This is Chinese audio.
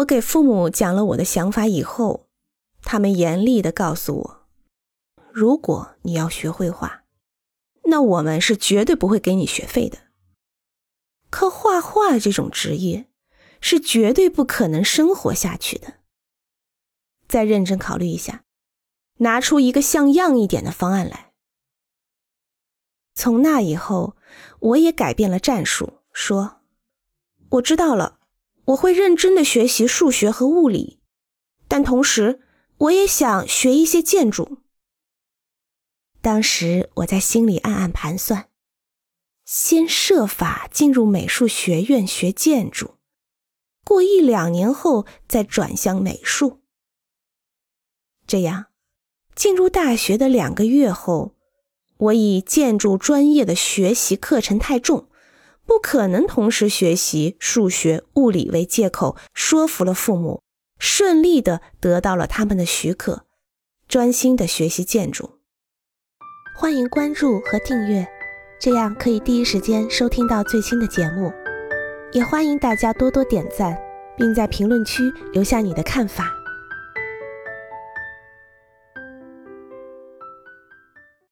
我给父母讲了我的想法以后，他们严厉的告诉我：如果你要学绘画，那我们是绝对不会给你学费的。可画画这种职业，是绝对不可能生活下去的。再认真考虑一下，拿出一个像样一点的方案来。从那以后，我也改变了战术，说：“我知道了，我会认真的学习数学和物理，但同时我也想学一些建筑。”当时我在心里暗暗盘算，先设法进入美术学院学建筑，过一两年后再转向美术。这样，进入大学的两个月后。我以建筑专业的学习课程太重，不可能同时学习数学、物理为借口，说服了父母，顺利的得到了他们的许可，专心的学习建筑。欢迎关注和订阅，这样可以第一时间收听到最新的节目。也欢迎大家多多点赞，并在评论区留下你的看法。